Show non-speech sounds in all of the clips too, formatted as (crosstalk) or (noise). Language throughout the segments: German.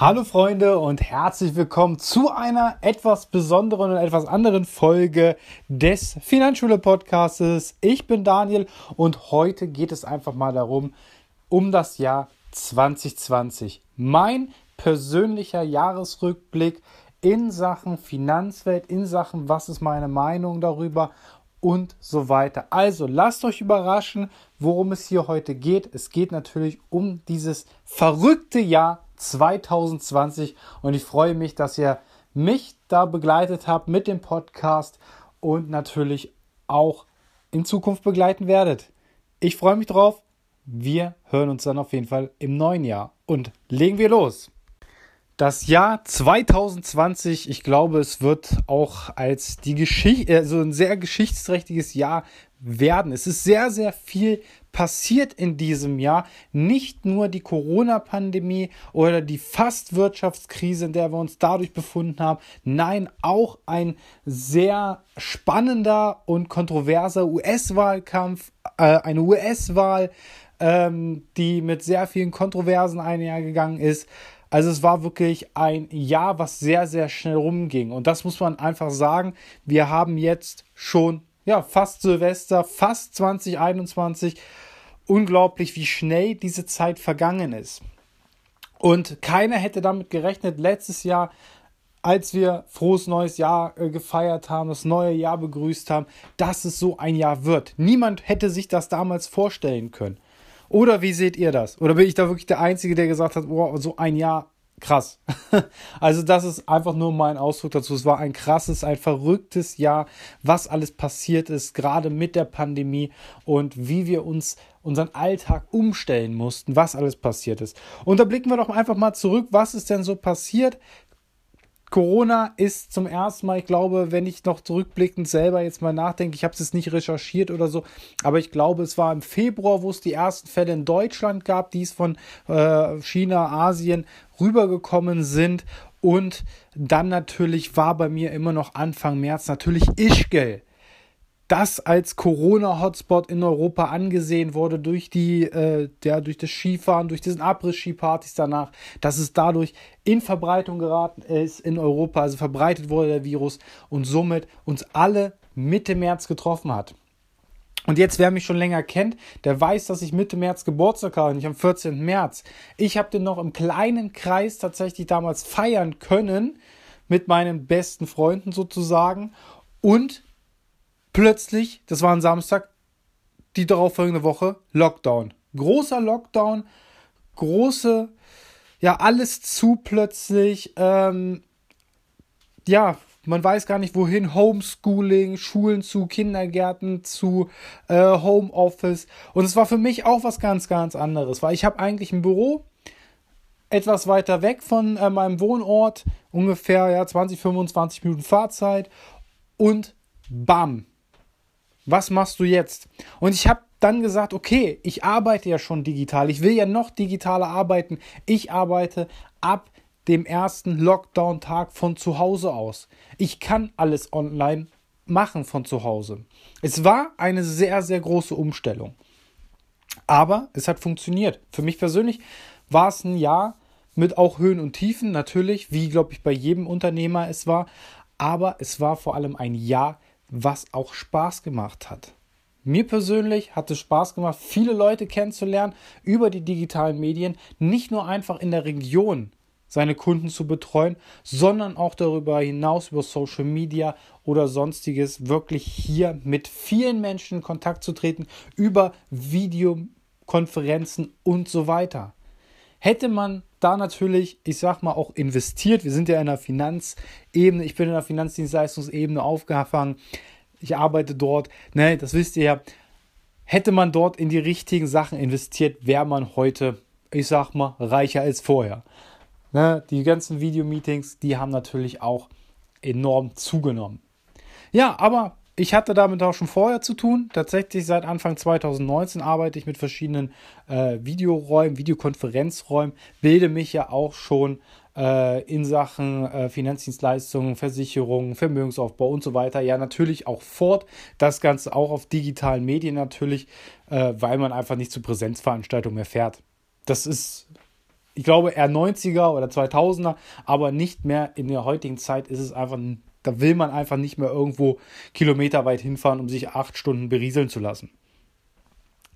Hallo Freunde und herzlich willkommen zu einer etwas besonderen und etwas anderen Folge des Finanzschule Podcasts. Ich bin Daniel und heute geht es einfach mal darum, um das Jahr 2020. Mein persönlicher Jahresrückblick in Sachen Finanzwelt, in Sachen was ist meine Meinung darüber und so weiter. Also lasst euch überraschen, worum es hier heute geht. Es geht natürlich um dieses verrückte Jahr 2020 und ich freue mich, dass ihr mich da begleitet habt mit dem Podcast und natürlich auch in Zukunft begleiten werdet. Ich freue mich drauf. Wir hören uns dann auf jeden Fall im neuen Jahr und legen wir los. Das Jahr 2020, ich glaube, es wird auch als die Geschichte, also ein sehr geschichtsträchtiges Jahr werden. Es ist sehr, sehr viel passiert in diesem Jahr. Nicht nur die Corona-Pandemie oder die Fast-Wirtschaftskrise, in der wir uns dadurch befunden haben. Nein, auch ein sehr spannender und kontroverser US-Wahlkampf, äh, eine US-Wahl, ähm, die mit sehr vielen Kontroversen einhergegangen ist. Also es war wirklich ein Jahr, was sehr, sehr schnell rumging. Und das muss man einfach sagen. Wir haben jetzt schon, ja, fast Silvester, fast 2021. Unglaublich, wie schnell diese Zeit vergangen ist. Und keiner hätte damit gerechnet, letztes Jahr, als wir frohes neues Jahr äh, gefeiert haben, das neue Jahr begrüßt haben, dass es so ein Jahr wird. Niemand hätte sich das damals vorstellen können. Oder wie seht ihr das? Oder bin ich da wirklich der Einzige, der gesagt hat, oh, so ein Jahr, krass. (laughs) also das ist einfach nur mein Ausdruck dazu. Es war ein krasses, ein verrücktes Jahr, was alles passiert ist, gerade mit der Pandemie und wie wir uns unseren Alltag umstellen mussten, was alles passiert ist. Und da blicken wir doch einfach mal zurück, was ist denn so passiert? Corona ist zum ersten Mal, ich glaube, wenn ich noch zurückblickend selber jetzt mal nachdenke, ich habe es jetzt nicht recherchiert oder so, aber ich glaube, es war im Februar, wo es die ersten Fälle in Deutschland gab, die es von äh, China, Asien rübergekommen sind. Und dann natürlich war bei mir immer noch Anfang März natürlich Ischgl das als Corona-Hotspot in Europa angesehen wurde durch die, äh, ja, durch das Skifahren, durch diesen Abriss-Ski-Partys danach, dass es dadurch in Verbreitung geraten ist in Europa, also verbreitet wurde der Virus und somit uns alle Mitte März getroffen hat. Und jetzt, wer mich schon länger kennt, der weiß, dass ich Mitte März Geburtstag habe, nicht am 14. März. Ich habe den noch im kleinen Kreis tatsächlich damals feiern können, mit meinen besten Freunden sozusagen. Und plötzlich, das war ein Samstag, die darauffolgende Woche, Lockdown. Großer Lockdown, große, ja, alles zu plötzlich. Ähm, ja, man weiß gar nicht wohin. Homeschooling, Schulen zu, Kindergärten zu, äh, Homeoffice. Und es war für mich auch was ganz, ganz anderes, weil ich habe eigentlich ein Büro etwas weiter weg von äh, meinem Wohnort, ungefähr ja, 20, 25 Minuten Fahrzeit. Und bam, was machst du jetzt? Und ich habe dann gesagt, okay, ich arbeite ja schon digital, ich will ja noch digitaler arbeiten. Ich arbeite ab dem ersten Lockdown-Tag von zu Hause aus. Ich kann alles online machen von zu Hause. Es war eine sehr, sehr große Umstellung. Aber es hat funktioniert. Für mich persönlich war es ein Jahr mit auch Höhen und Tiefen, natürlich, wie glaube ich bei jedem Unternehmer es war. Aber es war vor allem ein Jahr was auch Spaß gemacht hat. Mir persönlich hat es Spaß gemacht, viele Leute kennenzulernen über die digitalen Medien, nicht nur einfach in der Region seine Kunden zu betreuen, sondern auch darüber hinaus über Social Media oder sonstiges wirklich hier mit vielen Menschen in Kontakt zu treten, über Videokonferenzen und so weiter. Hätte man da natürlich, ich sag mal, auch investiert, wir sind ja in der Finanzebene, ich bin in der Finanzdienstleistungsebene aufgefangen, ich arbeite dort, ne, das wisst ihr ja. Hätte man dort in die richtigen Sachen investiert, wäre man heute, ich sag mal, reicher als vorher. Ne, die ganzen Videomeetings, die haben natürlich auch enorm zugenommen. Ja, aber ich hatte damit auch schon vorher zu tun. Tatsächlich seit Anfang 2019 arbeite ich mit verschiedenen äh, Videoräumen, Videokonferenzräumen, bilde mich ja auch schon äh, in Sachen äh, Finanzdienstleistungen, Versicherungen, Vermögensaufbau und so weiter. Ja, natürlich auch fort. Das Ganze auch auf digitalen Medien natürlich, äh, weil man einfach nicht zu Präsenzveranstaltungen mehr fährt. Das ist ich glaube eher 90er oder 2000er, aber nicht mehr in der heutigen Zeit ist es einfach, da will man einfach nicht mehr irgendwo kilometerweit hinfahren, um sich acht Stunden berieseln zu lassen.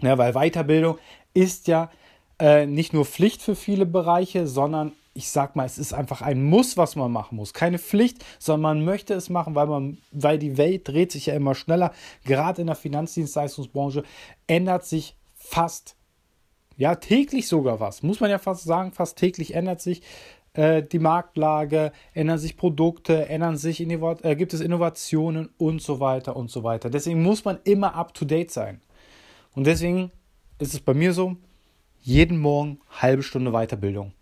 Ja, weil Weiterbildung ist ja äh, nicht nur Pflicht für viele Bereiche, sondern ich sag mal, es ist einfach ein Muss, was man machen muss. Keine Pflicht, sondern man möchte es machen, weil man, weil die Welt dreht sich ja immer schneller. Gerade in der Finanzdienstleistungsbranche ändert sich fast, ja, täglich sogar was. Muss man ja fast sagen, fast täglich ändert sich äh, die Marktlage, ändern sich Produkte, ändern sich, äh, gibt es Innovationen und so weiter und so weiter. Deswegen muss man immer up to date sein. Und deswegen ist es bei mir so, jeden Morgen halbe Stunde Weiterbildung.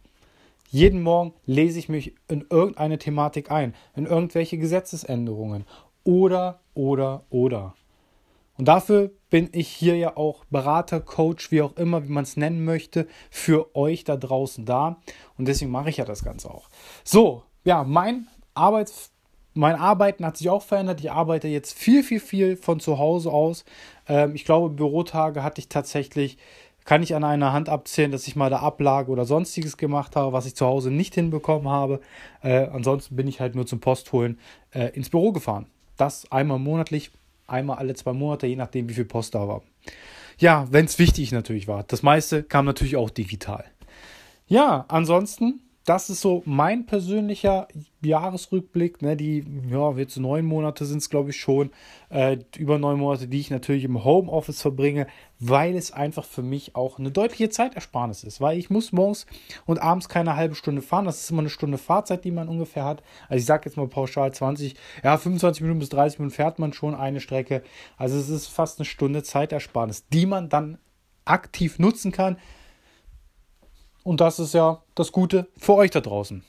Jeden Morgen lese ich mich in irgendeine Thematik ein, in irgendwelche Gesetzesänderungen oder, oder, oder. Und dafür bin ich hier ja auch Berater, Coach, wie auch immer, wie man es nennen möchte, für euch da draußen da. Und deswegen mache ich ja das Ganze auch. So, ja, mein Arbeits mein Arbeiten hat sich auch verändert. Ich arbeite jetzt viel, viel, viel von zu Hause aus. Ähm, ich glaube, Bürotage hatte ich tatsächlich, kann ich an einer Hand abzählen, dass ich mal da Ablage oder sonstiges gemacht habe, was ich zu Hause nicht hinbekommen habe. Äh, ansonsten bin ich halt nur zum Postholen äh, ins Büro gefahren. Das einmal monatlich, einmal alle zwei Monate, je nachdem, wie viel Post da war. Ja, wenn es wichtig natürlich war. Das meiste kam natürlich auch digital. Ja, ansonsten das ist so mein persönlicher Jahresrückblick. Ne, die, ja, jetzt neun Monate sind es, glaube ich, schon. Äh, über neun Monate, die ich natürlich im Homeoffice verbringe, weil es einfach für mich auch eine deutliche Zeitersparnis ist. Weil ich muss morgens und abends keine halbe Stunde fahren. Das ist immer eine Stunde Fahrzeit, die man ungefähr hat. Also ich sage jetzt mal pauschal 20, ja, 25 Minuten bis 30 Minuten fährt man schon eine Strecke. Also es ist fast eine Stunde Zeitersparnis, die man dann aktiv nutzen kann und das ist ja das Gute für euch da draußen.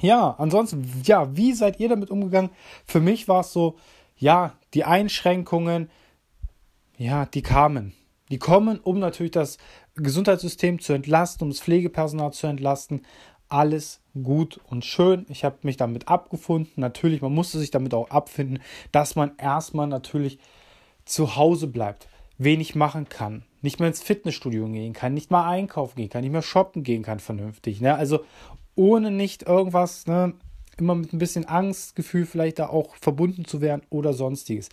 Ja, ansonsten, ja, wie seid ihr damit umgegangen? Für mich war es so, ja, die Einschränkungen, ja, die kamen. Die kommen, um natürlich das Gesundheitssystem zu entlasten, um das Pflegepersonal zu entlasten. Alles gut und schön. Ich habe mich damit abgefunden. Natürlich, man musste sich damit auch abfinden, dass man erstmal natürlich zu Hause bleibt, wenig machen kann, nicht mehr ins Fitnessstudio gehen kann, nicht mal einkaufen gehen kann, nicht mehr shoppen gehen kann vernünftig. Ne? Also ohne nicht irgendwas, ne, immer mit ein bisschen Angstgefühl vielleicht da auch verbunden zu werden oder sonstiges.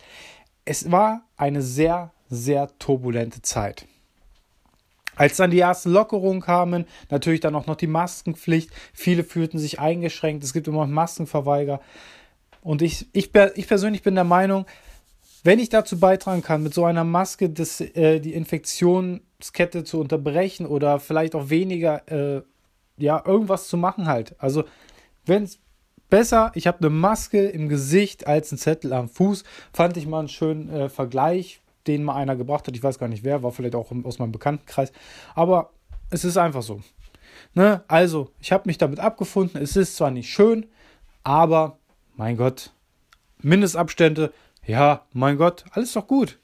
Es war eine sehr, sehr turbulente Zeit. Als dann die ersten Lockerungen kamen, natürlich dann auch noch die Maskenpflicht. Viele fühlten sich eingeschränkt. Es gibt immer noch Maskenverweiger. Und ich, ich, ich persönlich bin der Meinung, wenn ich dazu beitragen kann, mit so einer Maske das, äh, die Infektionskette zu unterbrechen oder vielleicht auch weniger, äh, ja, irgendwas zu machen halt. Also, wenn es besser, ich habe eine Maske im Gesicht als ein Zettel am Fuß, fand ich mal einen schönen äh, Vergleich, den mal einer gebracht hat. Ich weiß gar nicht wer, war vielleicht auch aus meinem Bekanntenkreis. Aber es ist einfach so. Ne? Also, ich habe mich damit abgefunden. Es ist zwar nicht schön, aber mein Gott, Mindestabstände ja, mein Gott, alles doch gut.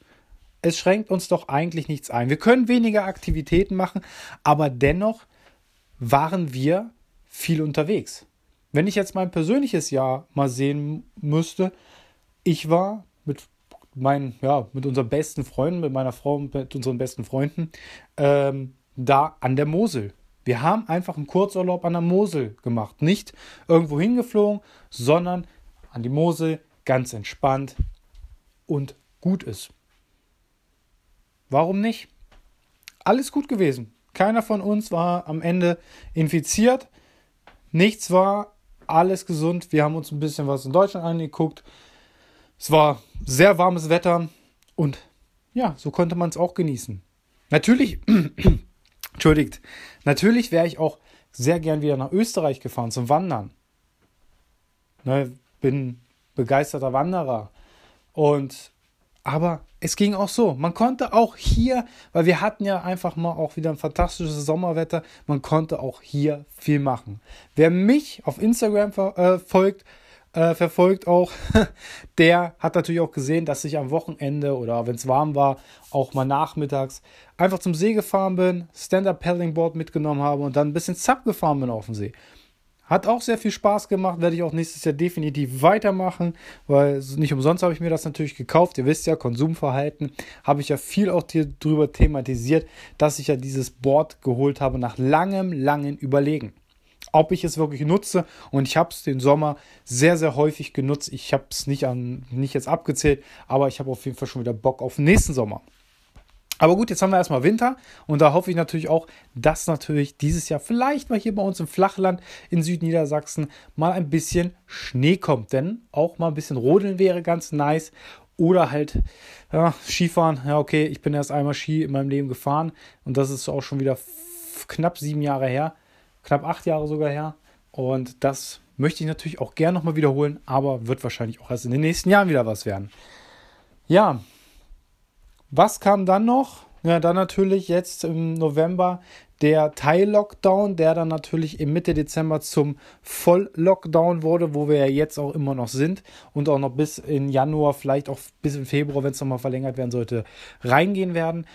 Es schränkt uns doch eigentlich nichts ein. Wir können weniger Aktivitäten machen, aber dennoch waren wir viel unterwegs. Wenn ich jetzt mein persönliches Jahr mal sehen müsste, ich war mit meinen, ja, mit unseren besten Freunden, mit meiner Frau und mit unseren besten Freunden ähm, da an der Mosel. Wir haben einfach einen Kurzurlaub an der Mosel gemacht. Nicht irgendwo hingeflogen, sondern an die Mosel, ganz entspannt, und gut ist. Warum nicht? Alles gut gewesen. Keiner von uns war am Ende infiziert. Nichts war, alles gesund. Wir haben uns ein bisschen was in Deutschland angeguckt. Es war sehr warmes Wetter und ja, so konnte man es auch genießen. Natürlich, (clears throat) entschuldigt, natürlich wäre ich auch sehr gern wieder nach Österreich gefahren zum Wandern. Ne, bin begeisterter Wanderer. Und aber es ging auch so. Man konnte auch hier, weil wir hatten ja einfach mal auch wieder ein fantastisches Sommerwetter, man konnte auch hier viel machen. Wer mich auf Instagram verfolgt, äh, äh, verfolgt auch, (laughs) der hat natürlich auch gesehen, dass ich am Wochenende oder wenn es warm war, auch mal nachmittags einfach zum See gefahren bin, Stand-Up-Paddling-Board mitgenommen habe und dann ein bisschen Zap gefahren bin auf dem See. Hat auch sehr viel Spaß gemacht, werde ich auch nächstes Jahr definitiv weitermachen, weil nicht umsonst habe ich mir das natürlich gekauft. Ihr wisst ja, Konsumverhalten habe ich ja viel auch hier drüber thematisiert, dass ich ja dieses Board geholt habe nach langem, langen Überlegen. Ob ich es wirklich nutze und ich habe es den Sommer sehr, sehr häufig genutzt. Ich habe es nicht, nicht jetzt abgezählt, aber ich habe auf jeden Fall schon wieder Bock auf nächsten Sommer. Aber gut, jetzt haben wir erstmal Winter und da hoffe ich natürlich auch, dass natürlich dieses Jahr vielleicht mal hier bei uns im Flachland in Südniedersachsen mal ein bisschen Schnee kommt. Denn auch mal ein bisschen Rodeln wäre ganz nice. Oder halt ja, Skifahren. Ja, okay, ich bin erst einmal Ski in meinem Leben gefahren und das ist auch schon wieder knapp sieben Jahre her. Knapp acht Jahre sogar her. Und das möchte ich natürlich auch gerne nochmal wiederholen, aber wird wahrscheinlich auch erst in den nächsten Jahren wieder was werden. Ja, was kam dann noch? Ja, dann natürlich jetzt im November der Teil-Lockdown, der dann natürlich im Mitte Dezember zum Voll-Lockdown wurde, wo wir ja jetzt auch immer noch sind und auch noch bis in Januar, vielleicht auch bis in Februar, wenn es nochmal verlängert werden sollte, reingehen werden.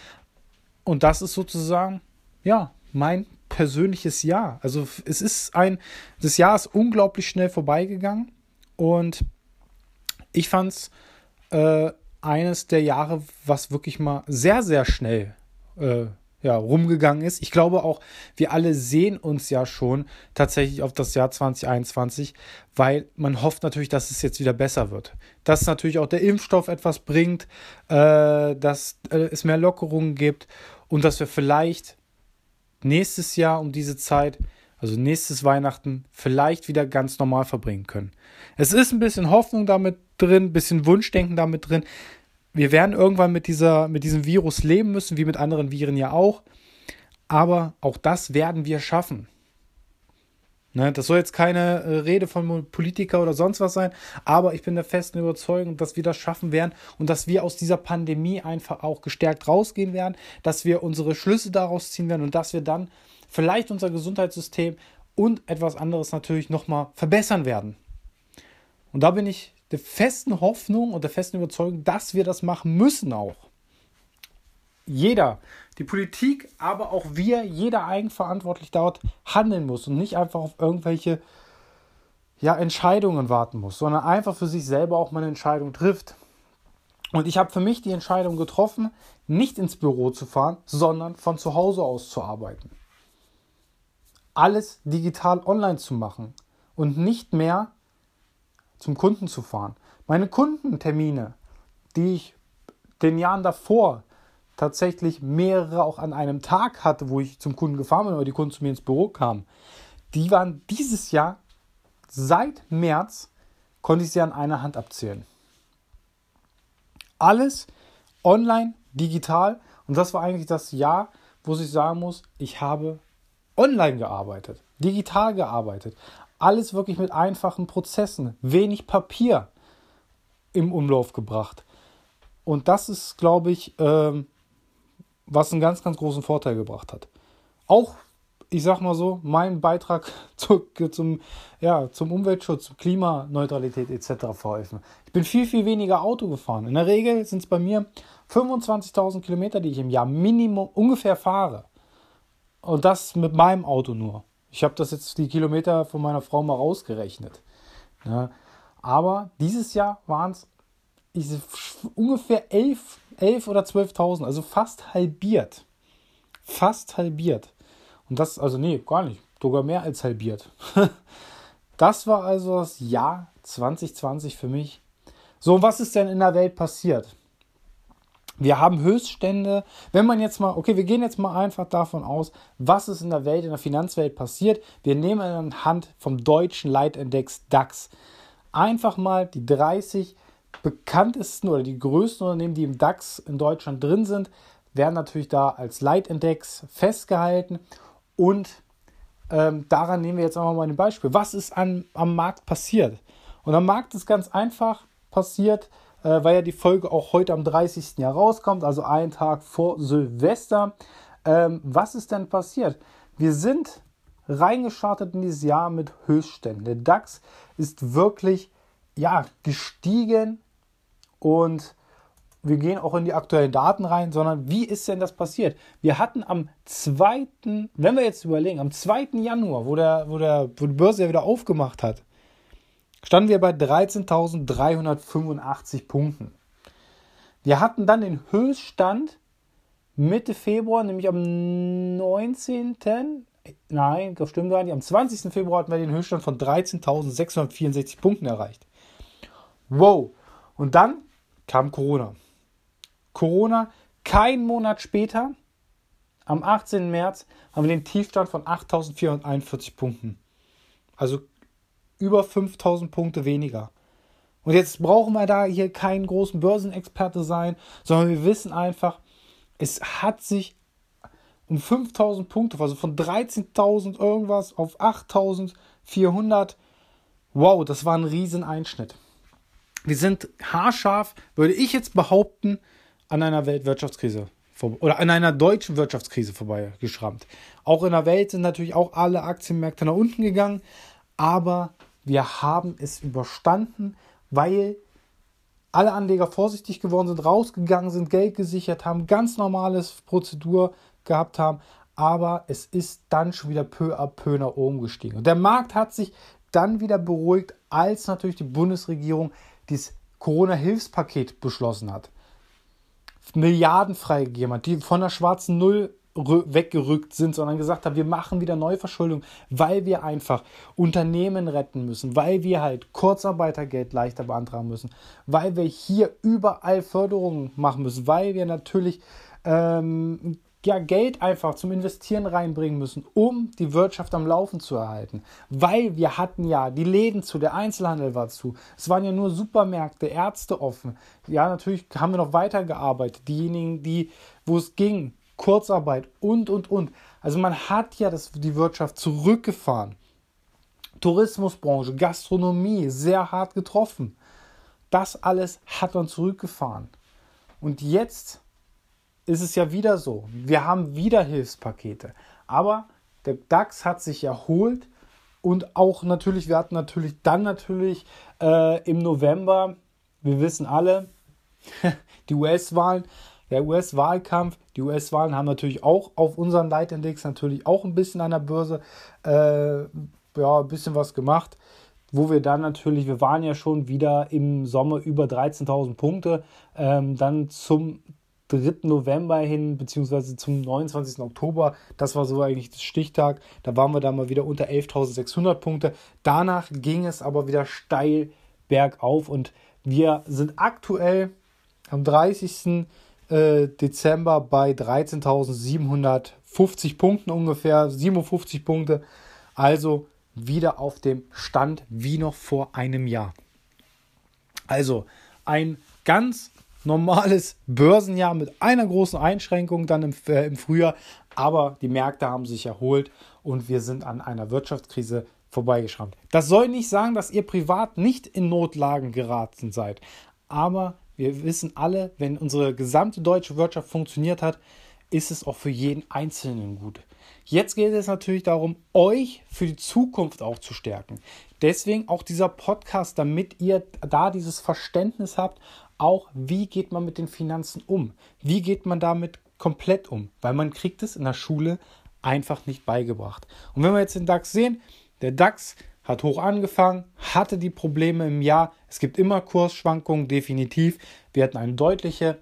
Und das ist sozusagen, ja, mein persönliches Jahr. Also es ist ein, das Jahr ist unglaublich schnell vorbeigegangen und ich fand es äh, eines der Jahre, was wirklich mal sehr, sehr schnell äh, ja, rumgegangen ist. Ich glaube auch, wir alle sehen uns ja schon tatsächlich auf das Jahr 2021, weil man hofft natürlich, dass es jetzt wieder besser wird. Dass natürlich auch der Impfstoff etwas bringt, äh, dass äh, es mehr Lockerungen gibt und dass wir vielleicht nächstes Jahr um diese Zeit, also nächstes Weihnachten, vielleicht wieder ganz normal verbringen können. Es ist ein bisschen Hoffnung damit drin, ein bisschen Wunschdenken damit drin. Wir werden irgendwann mit, dieser, mit diesem Virus leben müssen, wie mit anderen Viren ja auch. Aber auch das werden wir schaffen. Ne, das soll jetzt keine äh, Rede von Politiker oder sonst was sein, aber ich bin der festen Überzeugung, dass wir das schaffen werden und dass wir aus dieser Pandemie einfach auch gestärkt rausgehen werden, dass wir unsere Schlüsse daraus ziehen werden und dass wir dann vielleicht unser Gesundheitssystem und etwas anderes natürlich nochmal verbessern werden. Und da bin ich der festen Hoffnung und der festen Überzeugung, dass wir das machen müssen auch. Jeder, die Politik, aber auch wir, jeder eigenverantwortlich dort handeln muss und nicht einfach auf irgendwelche ja, Entscheidungen warten muss, sondern einfach für sich selber auch mal eine Entscheidung trifft. Und ich habe für mich die Entscheidung getroffen, nicht ins Büro zu fahren, sondern von zu Hause aus zu arbeiten. Alles digital online zu machen und nicht mehr zum Kunden zu fahren. Meine Kundentermine, die ich den Jahren davor tatsächlich mehrere auch an einem Tag hatte, wo ich zum Kunden gefahren bin oder die Kunden zu mir ins Büro kamen, die waren dieses Jahr seit März, konnte ich sie an einer Hand abzählen. Alles online, digital und das war eigentlich das Jahr, wo ich sagen muss, ich habe online gearbeitet, digital gearbeitet, alles wirklich mit einfachen Prozessen, wenig Papier im Umlauf gebracht. Und das ist, glaube ich, ähm, was einen ganz, ganz großen Vorteil gebracht hat. Auch, ich sag mal so, mein Beitrag (laughs) zu, zum, ja, zum Umweltschutz, Klimaneutralität etc. verholfen. Ich bin viel, viel weniger Auto gefahren. In der Regel sind es bei mir 25.000 Kilometer, die ich im Jahr Minimum ungefähr fahre. Und das mit meinem Auto nur. Ich habe das jetzt die Kilometer von meiner Frau mal rausgerechnet. Ja, aber dieses Jahr waren es ungefähr 11, 11 oder 12.000, also fast halbiert. Fast halbiert. Und das, also nee, gar nicht, sogar mehr als halbiert. (laughs) das war also das Jahr 2020 für mich. So, und was ist denn in der Welt passiert? Wir haben Höchststände. Wenn man jetzt mal, okay, wir gehen jetzt mal einfach davon aus, was ist in der Welt, in der Finanzwelt passiert. Wir nehmen anhand vom deutschen Leitindex DAX einfach mal die 30 bekanntesten oder die größten Unternehmen, die im DAX in Deutschland drin sind, werden natürlich da als Leitindex festgehalten. Und ähm, daran nehmen wir jetzt einfach mal ein Beispiel. Was ist an, am Markt passiert? Und am Markt ist ganz einfach passiert, äh, weil ja die Folge auch heute am 30. Jahr rauskommt, also einen Tag vor Silvester. Ähm, was ist denn passiert? Wir sind reingestartet in dieses Jahr mit Höchstständen. Der DAX ist wirklich ja, gestiegen und wir gehen auch in die aktuellen Daten rein, sondern wie ist denn das passiert? Wir hatten am 2., wenn wir jetzt überlegen, am 2. Januar, wo, der, wo, der, wo die Börse ja wieder aufgemacht hat, standen wir bei 13.385 Punkten. Wir hatten dann den Höchststand Mitte Februar, nämlich am 19. Nein, das stimmt gar nicht. Am 20. Februar hatten wir den Höchststand von 13.664 Punkten erreicht. Wow. Und dann kam Corona. Corona, kein Monat später, am 18. März, haben wir den Tiefstand von 8.441 Punkten. Also über 5.000 Punkte weniger. Und jetzt brauchen wir da hier keinen großen Börsenexperte sein, sondern wir wissen einfach, es hat sich um 5000 Punkte, also von 13.000 irgendwas auf 8.400. Wow, das war ein Rieseneinschnitt. Wir sind haarscharf, würde ich jetzt behaupten, an einer Weltwirtschaftskrise oder an einer deutschen Wirtschaftskrise vorbeigeschrammt. Auch in der Welt sind natürlich auch alle Aktienmärkte nach unten gegangen, aber wir haben es überstanden, weil alle Anleger vorsichtig geworden sind, rausgegangen sind, Geld gesichert haben, ganz normales Prozedur gehabt haben, aber es ist dann schon wieder peu à peu nach oben gestiegen. Und der Markt hat sich dann wieder beruhigt, als natürlich die Bundesregierung dieses Corona-Hilfspaket beschlossen hat. Milliarden freigegeben hat, die von der schwarzen Null weggerückt sind, sondern gesagt haben, wir machen wieder Neuverschuldung, weil wir einfach Unternehmen retten müssen, weil wir halt Kurzarbeitergeld leichter beantragen müssen, weil wir hier überall Förderungen machen müssen, weil wir natürlich ähm, ja, Geld einfach zum Investieren reinbringen müssen, um die Wirtschaft am Laufen zu erhalten. Weil wir hatten ja die Läden zu, der Einzelhandel war zu. Es waren ja nur Supermärkte, Ärzte offen. Ja, natürlich haben wir noch weitergearbeitet. Diejenigen, die, wo es ging, Kurzarbeit und, und, und. Also man hat ja das, die Wirtschaft zurückgefahren. Tourismusbranche, Gastronomie sehr hart getroffen. Das alles hat man zurückgefahren. Und jetzt ist es ja wieder so. Wir haben wieder Hilfspakete. Aber der DAX hat sich erholt und auch natürlich, wir hatten natürlich dann natürlich äh, im November, wir wissen alle, (laughs) die US-Wahlen, der US-Wahlkampf, die US-Wahlen haben natürlich auch auf unseren Leitindex natürlich auch ein bisschen an der Börse äh, ja, ein bisschen was gemacht, wo wir dann natürlich, wir waren ja schon wieder im Sommer über 13.000 Punkte, ähm, dann zum 3. November hin, beziehungsweise zum 29. Oktober, das war so eigentlich der Stichtag, da waren wir dann mal wieder unter 11.600 Punkte. Danach ging es aber wieder steil bergauf und wir sind aktuell am 30. Äh, Dezember bei 13.750 Punkten ungefähr, 57 Punkte. Also wieder auf dem Stand wie noch vor einem Jahr. Also ein ganz normales Börsenjahr mit einer großen Einschränkung dann im, äh, im Frühjahr. Aber die Märkte haben sich erholt und wir sind an einer Wirtschaftskrise vorbeigeschrammt. Das soll nicht sagen, dass ihr privat nicht in Notlagen geraten seid. Aber wir wissen alle, wenn unsere gesamte deutsche Wirtschaft funktioniert hat, ist es auch für jeden Einzelnen gut. Jetzt geht es natürlich darum, euch für die Zukunft auch zu stärken. Deswegen auch dieser Podcast, damit ihr da dieses Verständnis habt, auch wie geht man mit den Finanzen um? Wie geht man damit komplett um? Weil man kriegt es in der Schule einfach nicht beigebracht. Und wenn wir jetzt den DAX sehen, der DAX hat hoch angefangen, hatte die Probleme im Jahr. Es gibt immer Kursschwankungen, definitiv. Wir hatten eine deutliche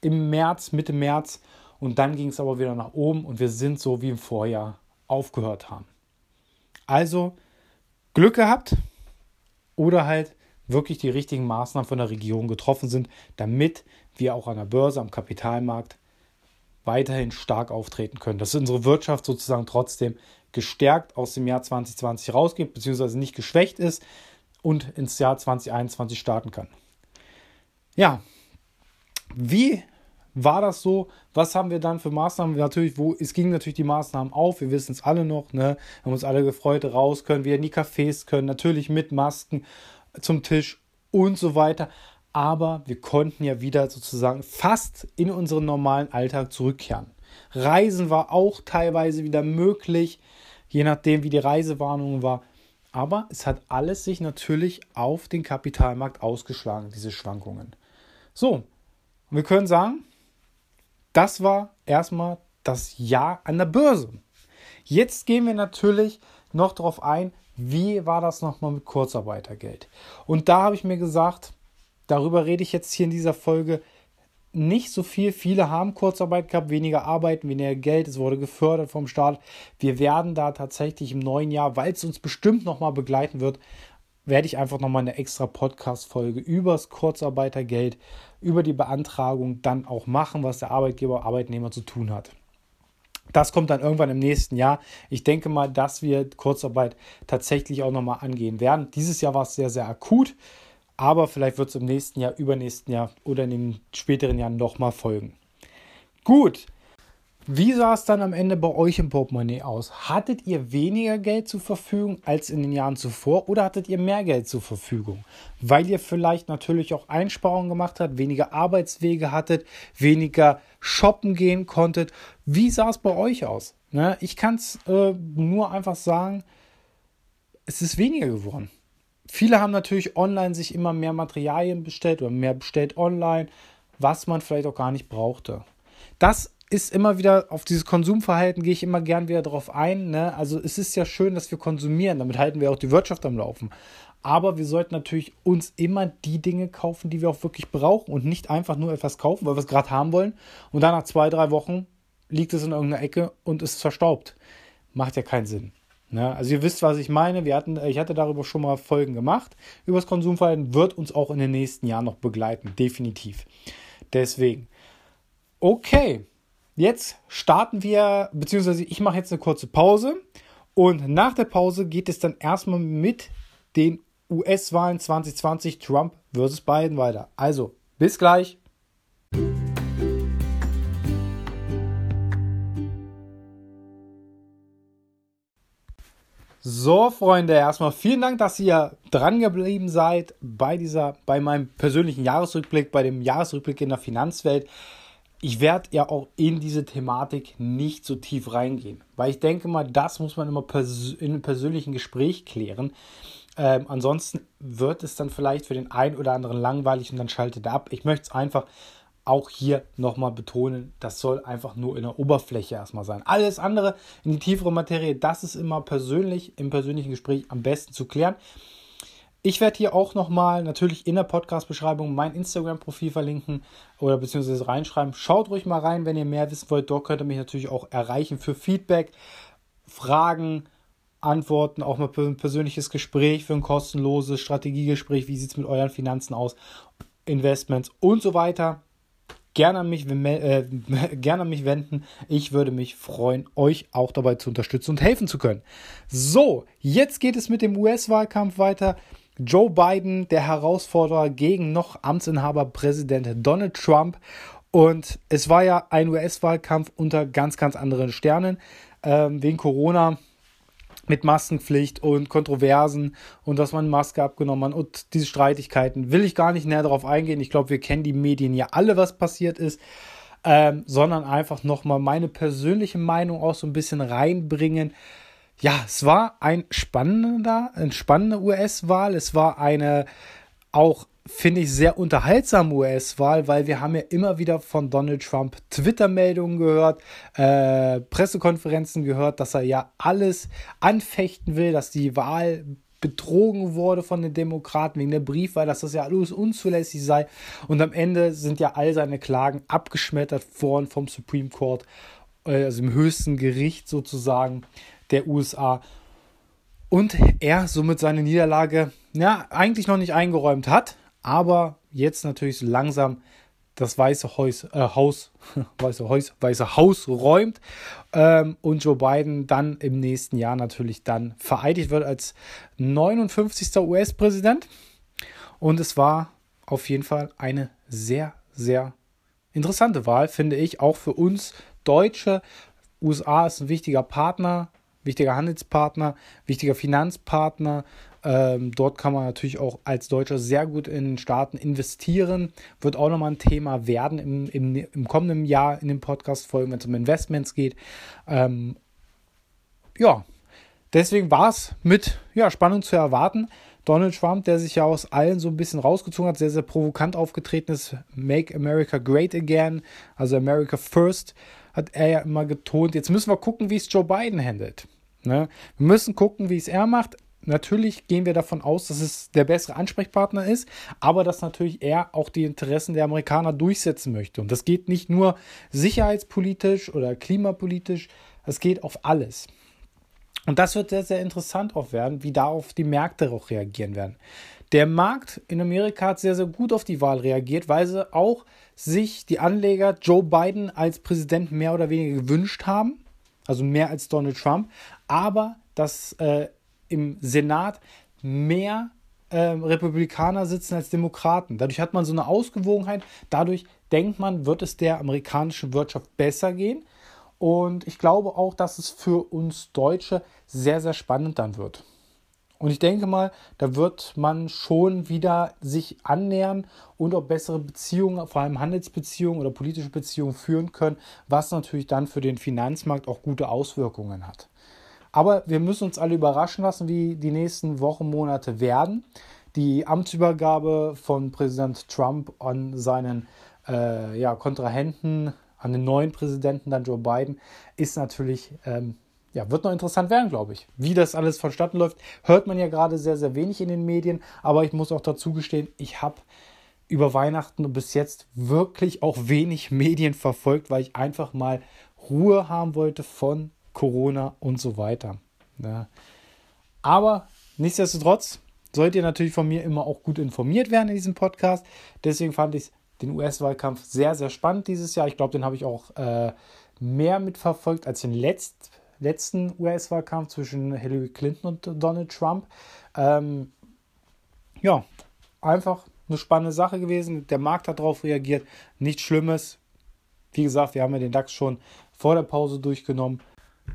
im März, Mitte März und dann ging es aber wieder nach oben und wir sind so wie im Vorjahr aufgehört haben. Also Glück gehabt oder halt wirklich die richtigen Maßnahmen von der Regierung getroffen sind, damit wir auch an der Börse, am Kapitalmarkt weiterhin stark auftreten können. Dass unsere Wirtschaft sozusagen trotzdem gestärkt aus dem Jahr 2020 rausgeht, beziehungsweise nicht geschwächt ist und ins Jahr 2021 starten kann. Ja, wie war das so? Was haben wir dann für Maßnahmen? Natürlich, wo es ging natürlich die Maßnahmen auf. Wir wissen es alle noch. Ne? Haben uns alle gefreut, raus können, wir in die Cafés können, natürlich mit Masken zum Tisch und so weiter. Aber wir konnten ja wieder sozusagen fast in unseren normalen Alltag zurückkehren. Reisen war auch teilweise wieder möglich, je nachdem, wie die Reisewarnung war. Aber es hat alles sich natürlich auf den Kapitalmarkt ausgeschlagen, diese Schwankungen. So, wir können sagen, das war erstmal das Jahr an der Börse. Jetzt gehen wir natürlich noch darauf ein, wie war das nochmal mit Kurzarbeitergeld. Und da habe ich mir gesagt, darüber rede ich jetzt hier in dieser Folge nicht so viel. Viele haben Kurzarbeit gehabt, weniger Arbeiten, weniger Geld. Es wurde gefördert vom Staat. Wir werden da tatsächlich im neuen Jahr, weil es uns bestimmt nochmal begleiten wird, werde ich einfach nochmal eine extra Podcast-Folge über das Kurzarbeitergeld, über die Beantragung dann auch machen, was der Arbeitgeber, Arbeitnehmer zu tun hat. Das kommt dann irgendwann im nächsten Jahr. Ich denke mal, dass wir Kurzarbeit tatsächlich auch nochmal angehen werden. Dieses Jahr war es sehr, sehr akut, aber vielleicht wird es im nächsten Jahr, übernächsten Jahr oder in den späteren Jahren nochmal folgen. Gut, wie sah es dann am Ende bei euch im Portemonnaie aus? Hattet ihr weniger Geld zur Verfügung als in den Jahren zuvor oder hattet ihr mehr Geld zur Verfügung? Weil ihr vielleicht natürlich auch Einsparungen gemacht habt, weniger Arbeitswege hattet, weniger shoppen gehen konntet. Wie sah es bei euch aus? Ne? Ich kann es äh, nur einfach sagen, es ist weniger geworden. Viele haben natürlich online sich immer mehr Materialien bestellt oder mehr bestellt online, was man vielleicht auch gar nicht brauchte. Das ist immer wieder, auf dieses Konsumverhalten gehe ich immer gern wieder drauf ein. Ne? Also es ist ja schön, dass wir konsumieren, damit halten wir auch die Wirtschaft am Laufen. Aber wir sollten natürlich uns immer die Dinge kaufen, die wir auch wirklich brauchen und nicht einfach nur etwas kaufen, weil wir es gerade haben wollen und dann nach zwei, drei Wochen liegt es in irgendeiner Ecke und ist verstaubt. Macht ja keinen Sinn. Ne? Also ihr wisst, was ich meine. Wir hatten, ich hatte darüber schon mal Folgen gemacht. Über das Konsumverhalten wird uns auch in den nächsten Jahren noch begleiten, definitiv. Deswegen. Okay, Jetzt starten wir, beziehungsweise ich mache jetzt eine kurze Pause und nach der Pause geht es dann erstmal mit den US-Wahlen 2020 Trump versus Biden weiter. Also, bis gleich. So, Freunde, erstmal vielen Dank, dass ihr dran geblieben seid bei dieser, bei meinem persönlichen Jahresrückblick, bei dem Jahresrückblick in der Finanzwelt ich werde ja auch in diese Thematik nicht so tief reingehen, weil ich denke mal, das muss man immer pers in einem persönlichen Gespräch klären. Ähm, ansonsten wird es dann vielleicht für den einen oder anderen langweilig und dann schaltet er ab. Ich möchte es einfach auch hier nochmal betonen, das soll einfach nur in der Oberfläche erstmal sein. Alles andere in die tiefere Materie, das ist immer persönlich im persönlichen Gespräch am besten zu klären. Ich werde hier auch nochmal natürlich in der Podcast-Beschreibung mein Instagram-Profil verlinken oder beziehungsweise reinschreiben. Schaut ruhig mal rein, wenn ihr mehr wissen wollt. Dort könnt ihr mich natürlich auch erreichen für Feedback, Fragen, Antworten, auch mal ein persönliches Gespräch, für ein kostenloses Strategiegespräch. Wie sieht es mit euren Finanzen aus? Investments und so weiter. Gerne an, mich, äh, (laughs) gerne an mich wenden. Ich würde mich freuen, euch auch dabei zu unterstützen und helfen zu können. So, jetzt geht es mit dem US-Wahlkampf weiter. Joe Biden, der Herausforderer gegen noch Amtsinhaber Präsident Donald Trump. Und es war ja ein US-Wahlkampf unter ganz, ganz anderen Sternen. Ähm, wegen Corona mit Maskenpflicht und Kontroversen und dass man Maske abgenommen hat und diese Streitigkeiten. Will ich gar nicht näher darauf eingehen. Ich glaube, wir kennen die Medien ja alle, was passiert ist. Ähm, sondern einfach nochmal meine persönliche Meinung auch so ein bisschen reinbringen ja, es war ein spannender, eine spannende US-Wahl. Es war eine auch, finde ich, sehr unterhaltsame US-Wahl, weil wir haben ja immer wieder von Donald Trump Twitter-Meldungen gehört, äh, Pressekonferenzen gehört, dass er ja alles anfechten will, dass die Wahl betrogen wurde von den Demokraten wegen der Briefwahl, dass das ja alles unzulässig sei. Und am Ende sind ja all seine Klagen abgeschmettert worden vom Supreme Court, äh, also im höchsten Gericht sozusagen der USA. Und er somit seine Niederlage ja, eigentlich noch nicht eingeräumt hat, aber jetzt natürlich so langsam das Weiße Haus, äh, Haus, (laughs) Weiße, Haus, Weiße Haus räumt ähm, und Joe Biden dann im nächsten Jahr natürlich dann vereidigt wird als 59. US-Präsident. Und es war auf jeden Fall eine sehr, sehr interessante Wahl, finde ich, auch für uns Deutsche. USA ist ein wichtiger Partner wichtiger Handelspartner, wichtiger Finanzpartner. Ähm, dort kann man natürlich auch als Deutscher sehr gut in den Staaten investieren. Wird auch nochmal ein Thema werden im, im, im kommenden Jahr in den Podcast-Folgen, wenn es um Investments geht. Ähm, ja, deswegen war es mit ja, Spannung zu erwarten. Donald Trump, der sich ja aus allen so ein bisschen rausgezogen hat, sehr, sehr provokant aufgetreten ist, Make America Great Again, also America First, hat er ja immer getont. Jetzt müssen wir gucken, wie es Joe Biden handelt. Ne? Wir müssen gucken, wie es er macht. Natürlich gehen wir davon aus, dass es der bessere Ansprechpartner ist, aber dass natürlich er auch die Interessen der Amerikaner durchsetzen möchte. Und das geht nicht nur sicherheitspolitisch oder klimapolitisch, es geht auf alles. Und das wird sehr, sehr interessant auch werden, wie darauf die Märkte auch reagieren werden. Der Markt in Amerika hat sehr, sehr gut auf die Wahl reagiert, weil sie auch sich die Anleger Joe Biden als Präsident mehr oder weniger gewünscht haben. Also mehr als Donald Trump. Aber dass äh, im Senat mehr äh, Republikaner sitzen als Demokraten. Dadurch hat man so eine Ausgewogenheit. Dadurch denkt man, wird es der amerikanischen Wirtschaft besser gehen. Und ich glaube auch, dass es für uns Deutsche sehr, sehr spannend dann wird. Und ich denke mal, da wird man schon wieder sich annähern und auch bessere Beziehungen, vor allem Handelsbeziehungen oder politische Beziehungen führen können, was natürlich dann für den Finanzmarkt auch gute Auswirkungen hat. Aber wir müssen uns alle überraschen lassen, wie die nächsten Wochen, Monate werden. Die Amtsübergabe von Präsident Trump an seinen äh, ja, Kontrahenten an den neuen Präsidenten, dann Joe Biden, ist natürlich, ähm, ja, wird noch interessant werden, glaube ich. Wie das alles vonstatten läuft, hört man ja gerade sehr, sehr wenig in den Medien. Aber ich muss auch dazu gestehen, ich habe über Weihnachten bis jetzt wirklich auch wenig (laughs) Medien verfolgt, weil ich einfach mal Ruhe haben wollte von Corona und so weiter. Ja. Aber nichtsdestotrotz sollt ihr natürlich von mir immer auch gut informiert werden in diesem Podcast. Deswegen fand ich den US-Wahlkampf sehr, sehr spannend dieses Jahr. Ich glaube, den habe ich auch äh, mehr mitverfolgt als den letzt, letzten US-Wahlkampf zwischen Hillary Clinton und Donald Trump. Ähm, ja, einfach eine spannende Sache gewesen. Der Markt hat darauf reagiert. Nichts Schlimmes. Wie gesagt, wir haben ja den DAX schon vor der Pause durchgenommen.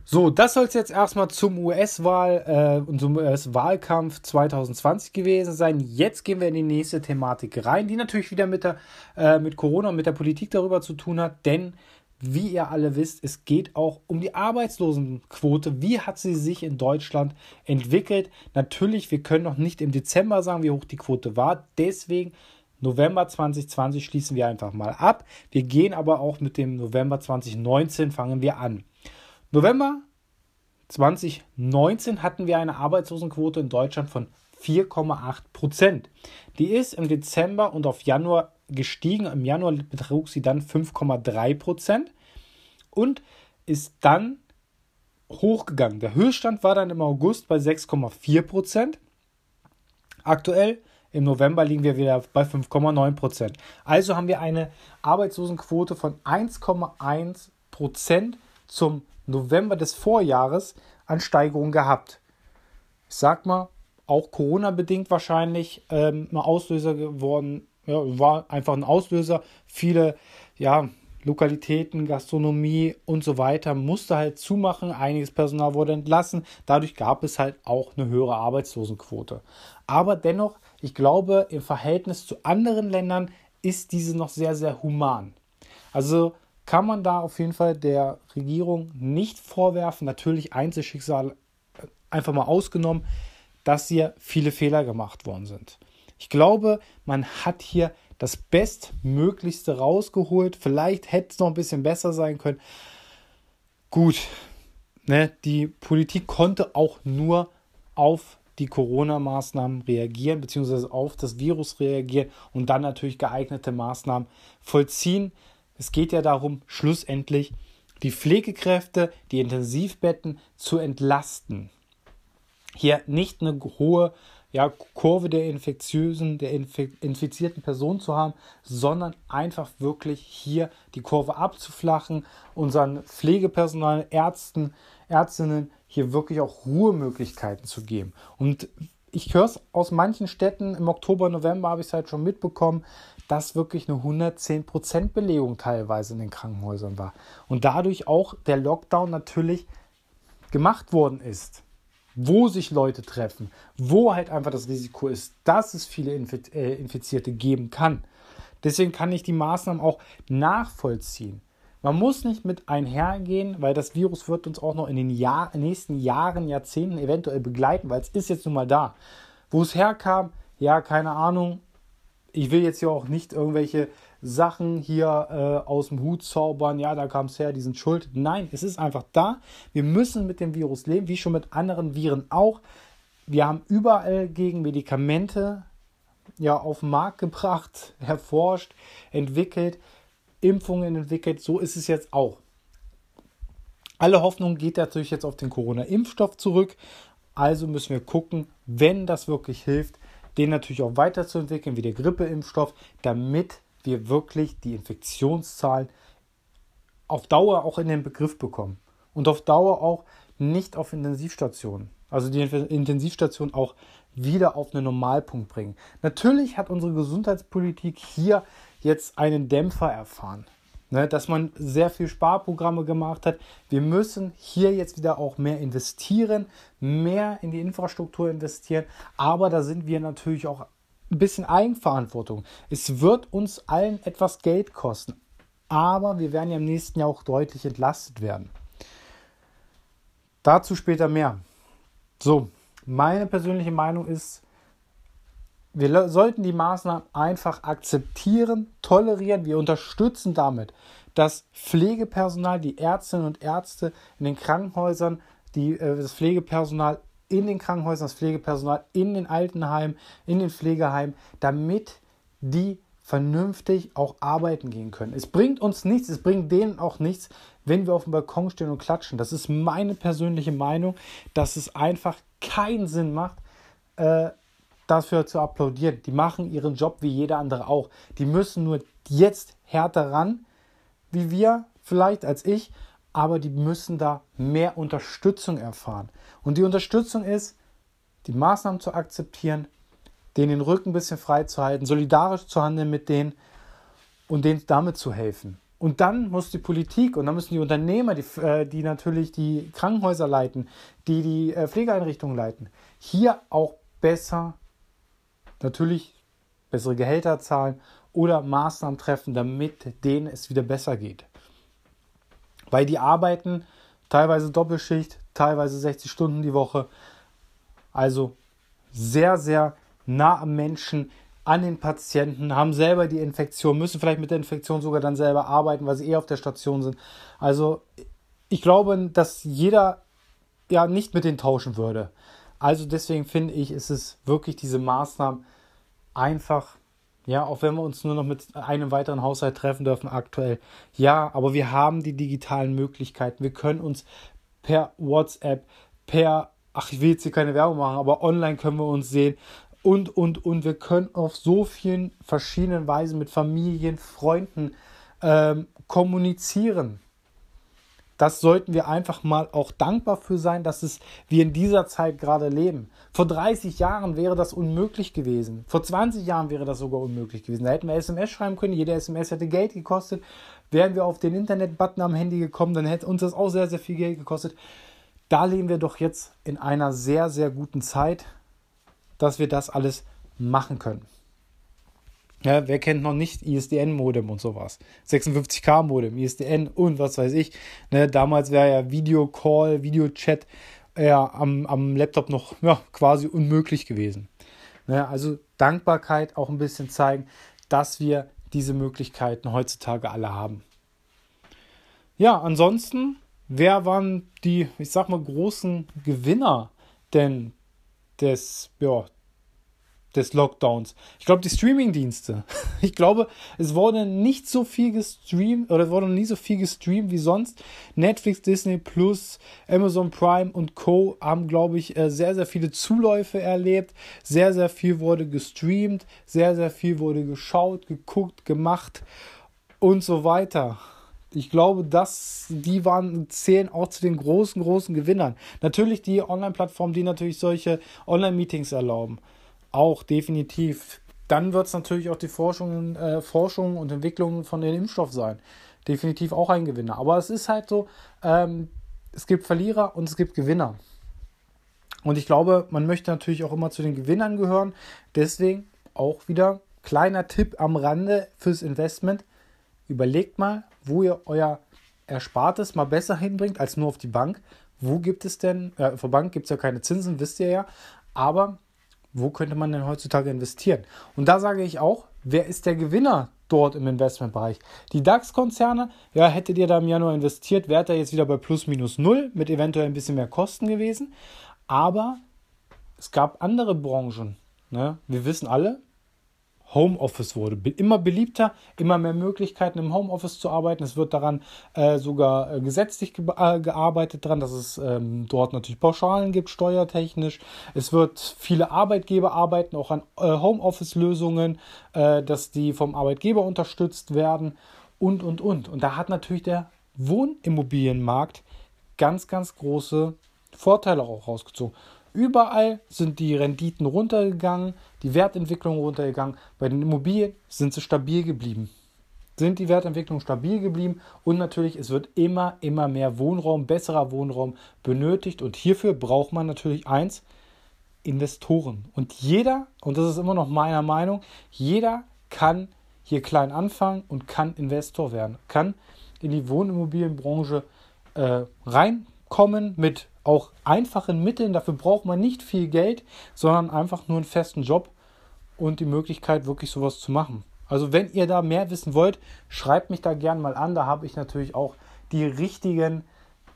So, das soll es jetzt erstmal zum US-Wahl äh, und zum US-Wahlkampf 2020 gewesen sein. Jetzt gehen wir in die nächste Thematik rein, die natürlich wieder mit, der, äh, mit Corona und mit der Politik darüber zu tun hat, denn wie ihr alle wisst, es geht auch um die Arbeitslosenquote. Wie hat sie sich in Deutschland entwickelt? Natürlich, wir können noch nicht im Dezember sagen, wie hoch die Quote war. Deswegen November 2020 schließen wir einfach mal ab. Wir gehen aber auch mit dem November 2019 fangen wir an. November 2019 hatten wir eine Arbeitslosenquote in Deutschland von 4,8 Prozent. Die ist im Dezember und auf Januar gestiegen. Im Januar betrug sie dann 5,3 Prozent und ist dann hochgegangen. Der Höchststand war dann im August bei 6,4 Prozent. Aktuell im November liegen wir wieder bei 5,9 Prozent. Also haben wir eine Arbeitslosenquote von 1,1 Prozent zum November des Vorjahres an Steigerung gehabt. Ich sag mal, auch Corona-bedingt wahrscheinlich ähm, ein Auslöser geworden, ja, war einfach ein Auslöser. Viele, ja, Lokalitäten, Gastronomie und so weiter musste halt zumachen. Einiges Personal wurde entlassen. Dadurch gab es halt auch eine höhere Arbeitslosenquote. Aber dennoch, ich glaube, im Verhältnis zu anderen Ländern ist diese noch sehr, sehr human. Also kann man da auf jeden Fall der Regierung nicht vorwerfen, natürlich Einzelschicksal äh, einfach mal ausgenommen, dass hier viele Fehler gemacht worden sind. Ich glaube, man hat hier das Bestmöglichste rausgeholt. Vielleicht hätte es noch ein bisschen besser sein können. Gut, ne, die Politik konnte auch nur auf die Corona-Maßnahmen reagieren, beziehungsweise auf das Virus reagieren und dann natürlich geeignete Maßnahmen vollziehen. Es geht ja darum, schlussendlich die Pflegekräfte, die Intensivbetten zu entlasten. Hier nicht eine hohe ja, Kurve der infektiösen, der infizierten Person zu haben, sondern einfach wirklich hier die Kurve abzuflachen, unseren Pflegepersonal, Ärzten, Ärztinnen hier wirklich auch Ruhemöglichkeiten zu geben. Und ich höre es aus manchen Städten, im Oktober, November habe ich es halt schon mitbekommen, dass wirklich eine 110% Belegung teilweise in den Krankenhäusern war. Und dadurch auch der Lockdown natürlich gemacht worden ist. Wo sich Leute treffen, wo halt einfach das Risiko ist, dass es viele äh, Infizierte geben kann. Deswegen kann ich die Maßnahmen auch nachvollziehen. Man muss nicht mit einhergehen, weil das Virus wird uns auch noch in den Jahr, nächsten Jahren, Jahrzehnten eventuell begleiten, weil es ist jetzt nun mal da. Wo es herkam, ja, keine Ahnung. Ich will jetzt hier auch nicht irgendwelche Sachen hier äh, aus dem Hut zaubern. Ja, da kam es her, die sind schuld. Nein, es ist einfach da. Wir müssen mit dem Virus leben, wie schon mit anderen Viren auch. Wir haben überall gegen Medikamente ja auf den Markt gebracht, (laughs) erforscht, entwickelt, Impfungen entwickelt. So ist es jetzt auch. Alle Hoffnung geht natürlich jetzt auf den Corona-Impfstoff zurück. Also müssen wir gucken, wenn das wirklich hilft, den natürlich auch weiterzuentwickeln, wie der Grippeimpfstoff, damit wir wirklich die Infektionszahlen auf Dauer auch in den Begriff bekommen. Und auf Dauer auch nicht auf Intensivstationen. Also die Intensivstation auch wieder auf einen Normalpunkt bringen. Natürlich hat unsere Gesundheitspolitik hier jetzt einen Dämpfer erfahren. Ne, dass man sehr viel Sparprogramme gemacht hat. Wir müssen hier jetzt wieder auch mehr investieren, mehr in die Infrastruktur investieren. Aber da sind wir natürlich auch ein bisschen Eigenverantwortung. Es wird uns allen etwas Geld kosten. Aber wir werden ja im nächsten Jahr auch deutlich entlastet werden. Dazu später mehr. So, meine persönliche Meinung ist, wir sollten die Maßnahmen einfach akzeptieren, tolerieren. Wir unterstützen damit das Pflegepersonal, die Ärztinnen und Ärzte in den Krankenhäusern, die, äh, das Pflegepersonal in den Krankenhäusern, das Pflegepersonal in den Altenheimen, in den Pflegeheimen, damit die vernünftig auch arbeiten gehen können. Es bringt uns nichts, es bringt denen auch nichts, wenn wir auf dem Balkon stehen und klatschen. Das ist meine persönliche Meinung, dass es einfach keinen Sinn macht, äh, dafür zu applaudieren. Die machen ihren Job wie jeder andere auch. Die müssen nur jetzt härter ran, wie wir vielleicht als ich, aber die müssen da mehr Unterstützung erfahren. Und die Unterstützung ist, die Maßnahmen zu akzeptieren, denen den Rücken ein bisschen frei zu halten, solidarisch zu handeln mit denen und denen damit zu helfen. Und dann muss die Politik und dann müssen die Unternehmer, die, äh, die natürlich die Krankenhäuser leiten, die die äh, Pflegeeinrichtungen leiten, hier auch besser, natürlich bessere Gehälter zahlen oder Maßnahmen treffen, damit denen es wieder besser geht. Weil die arbeiten teilweise Doppelschicht, teilweise 60 Stunden die Woche. Also sehr, sehr nah am Menschen, an den Patienten, haben selber die Infektion, müssen vielleicht mit der Infektion sogar dann selber arbeiten, weil sie eh auf der Station sind. Also ich glaube, dass jeder ja nicht mit denen tauschen würde. Also deswegen finde ich, ist es wirklich diese Maßnahmen einfach, ja, auch wenn wir uns nur noch mit einem weiteren Haushalt treffen dürfen aktuell. Ja, aber wir haben die digitalen Möglichkeiten. Wir können uns per WhatsApp, per, ach, ich will jetzt hier keine Werbung machen, aber online können wir uns sehen und, und, und. Wir können auf so vielen verschiedenen Weisen mit Familien, Freunden ähm, kommunizieren. Das sollten wir einfach mal auch dankbar für sein, dass es wir in dieser Zeit gerade leben. Vor 30 Jahren wäre das unmöglich gewesen. Vor 20 Jahren wäre das sogar unmöglich gewesen. Da hätten wir SMS schreiben können, jede SMS hätte Geld gekostet. Wären wir auf den Internet-Button am Handy gekommen, dann hätte uns das auch sehr, sehr viel Geld gekostet. Da leben wir doch jetzt in einer sehr, sehr guten Zeit dass wir das alles machen können. Ja, wer kennt noch nicht ISDN-Modem und sowas? 56K-Modem, ISDN und was weiß ich. Ne, damals wäre ja Videocall, Videochat ja, am, am Laptop noch ja, quasi unmöglich gewesen. Ne, also Dankbarkeit auch ein bisschen zeigen, dass wir diese Möglichkeiten heutzutage alle haben. Ja, ansonsten, wer waren die, ich sag mal, großen Gewinner denn des, ja, des Lockdowns. Ich glaube, die Streaming-Dienste. (laughs) Ich glaube, es wurde nicht so viel gestreamt oder es wurde nie so viel gestreamt wie sonst. Netflix, Disney Plus, Amazon Prime und Co. haben, glaube ich, äh, sehr, sehr viele Zuläufe erlebt. Sehr, sehr viel wurde gestreamt. Sehr, sehr viel wurde geschaut, geguckt, gemacht und so weiter. Ich glaube, dass die waren, zählen auch zu den großen, großen Gewinnern. Natürlich die Online-Plattformen, die natürlich solche Online-Meetings erlauben auch definitiv. Dann wird es natürlich auch die Forschung, äh, Forschung und Entwicklung von dem Impfstoff sein. Definitiv auch ein Gewinner. Aber es ist halt so, ähm, es gibt Verlierer und es gibt Gewinner. Und ich glaube, man möchte natürlich auch immer zu den Gewinnern gehören. Deswegen auch wieder kleiner Tipp am Rande fürs Investment. Überlegt mal, wo ihr euer Erspartes mal besser hinbringt als nur auf die Bank. Wo gibt es denn, äh, der Bank gibt es ja keine Zinsen, wisst ihr ja, aber wo könnte man denn heutzutage investieren? Und da sage ich auch, wer ist der Gewinner dort im Investmentbereich? Die DAX-Konzerne, ja, hättet ihr da im Januar investiert, wäre er jetzt wieder bei plus minus null mit eventuell ein bisschen mehr Kosten gewesen. Aber es gab andere Branchen. Ne? Wir wissen alle, Homeoffice wurde immer beliebter, immer mehr Möglichkeiten im Homeoffice zu arbeiten. Es wird daran äh, sogar äh, gesetzlich ge äh, gearbeitet dran, dass es ähm, dort natürlich Pauschalen gibt, steuertechnisch. Es wird viele Arbeitgeber arbeiten auch an äh, Homeoffice-Lösungen, äh, dass die vom Arbeitgeber unterstützt werden und und und. Und da hat natürlich der Wohnimmobilienmarkt ganz ganz große Vorteile auch rausgezogen. Überall sind die Renditen runtergegangen, die Wertentwicklung runtergegangen. Bei den Immobilien sind sie stabil geblieben. Sind die Wertentwicklungen stabil geblieben und natürlich, es wird immer, immer mehr Wohnraum, besserer Wohnraum benötigt und hierfür braucht man natürlich eins, Investoren. Und jeder, und das ist immer noch meiner Meinung, jeder kann hier klein anfangen und kann Investor werden, kann in die Wohnimmobilienbranche äh, reinkommen mit auch einfachen Mitteln. Dafür braucht man nicht viel Geld, sondern einfach nur einen festen Job und die Möglichkeit, wirklich sowas zu machen. Also wenn ihr da mehr wissen wollt, schreibt mich da gerne mal an. Da habe ich natürlich auch die richtigen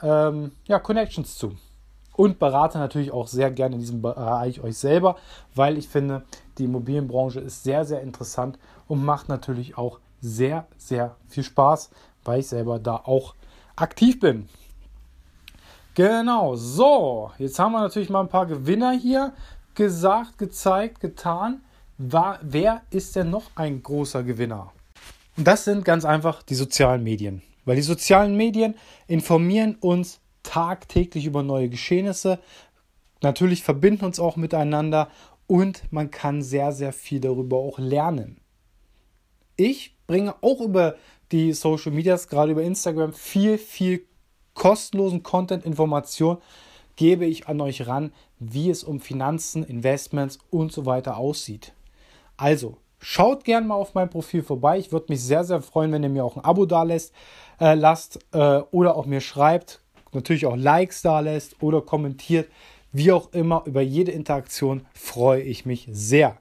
ähm, ja, Connections zu. Und berate natürlich auch sehr gerne in diesem Bereich euch selber, weil ich finde, die Immobilienbranche ist sehr, sehr interessant und macht natürlich auch sehr, sehr viel Spaß, weil ich selber da auch aktiv bin. Genau, so, jetzt haben wir natürlich mal ein paar Gewinner hier gesagt, gezeigt, getan. War, wer ist denn noch ein großer Gewinner? Und das sind ganz einfach die sozialen Medien. Weil die sozialen Medien informieren uns tagtäglich über neue Geschehnisse, natürlich verbinden uns auch miteinander und man kann sehr, sehr viel darüber auch lernen. Ich bringe auch über die Social Medias, gerade über Instagram, viel, viel kostenlosen Content, Information gebe ich an euch ran, wie es um Finanzen, Investments und so weiter aussieht. Also, schaut gerne mal auf mein Profil vorbei. Ich würde mich sehr, sehr freuen, wenn ihr mir auch ein Abo da lässt, äh, lasst äh, oder auch mir schreibt, natürlich auch Likes da lässt oder kommentiert. Wie auch immer, über jede Interaktion freue ich mich sehr.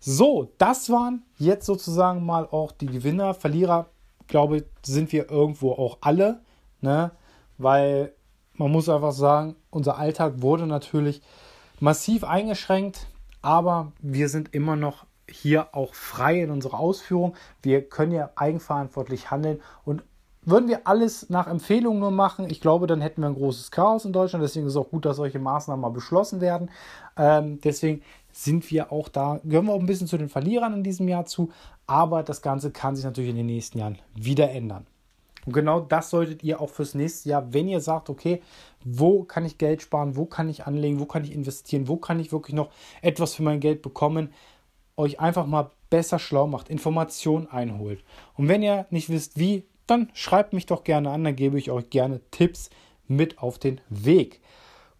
So, das waren jetzt sozusagen mal auch die Gewinner. Verlierer, glaube sind wir irgendwo auch alle. Ne? Weil man muss einfach sagen, unser Alltag wurde natürlich massiv eingeschränkt, aber wir sind immer noch hier auch frei in unserer Ausführung. Wir können ja eigenverantwortlich handeln und würden wir alles nach Empfehlung nur machen, ich glaube, dann hätten wir ein großes Chaos in Deutschland. Deswegen ist es auch gut, dass solche Maßnahmen mal beschlossen werden. Ähm, deswegen sind wir auch da, gehören wir auch ein bisschen zu den Verlierern in diesem Jahr zu. Aber das Ganze kann sich natürlich in den nächsten Jahren wieder ändern. Und genau das solltet ihr auch fürs nächste Jahr, wenn ihr sagt, okay, wo kann ich Geld sparen, wo kann ich anlegen, wo kann ich investieren, wo kann ich wirklich noch etwas für mein Geld bekommen, euch einfach mal besser schlau macht, Informationen einholt. Und wenn ihr nicht wisst, wie, dann schreibt mich doch gerne an, dann gebe ich euch gerne Tipps mit auf den Weg.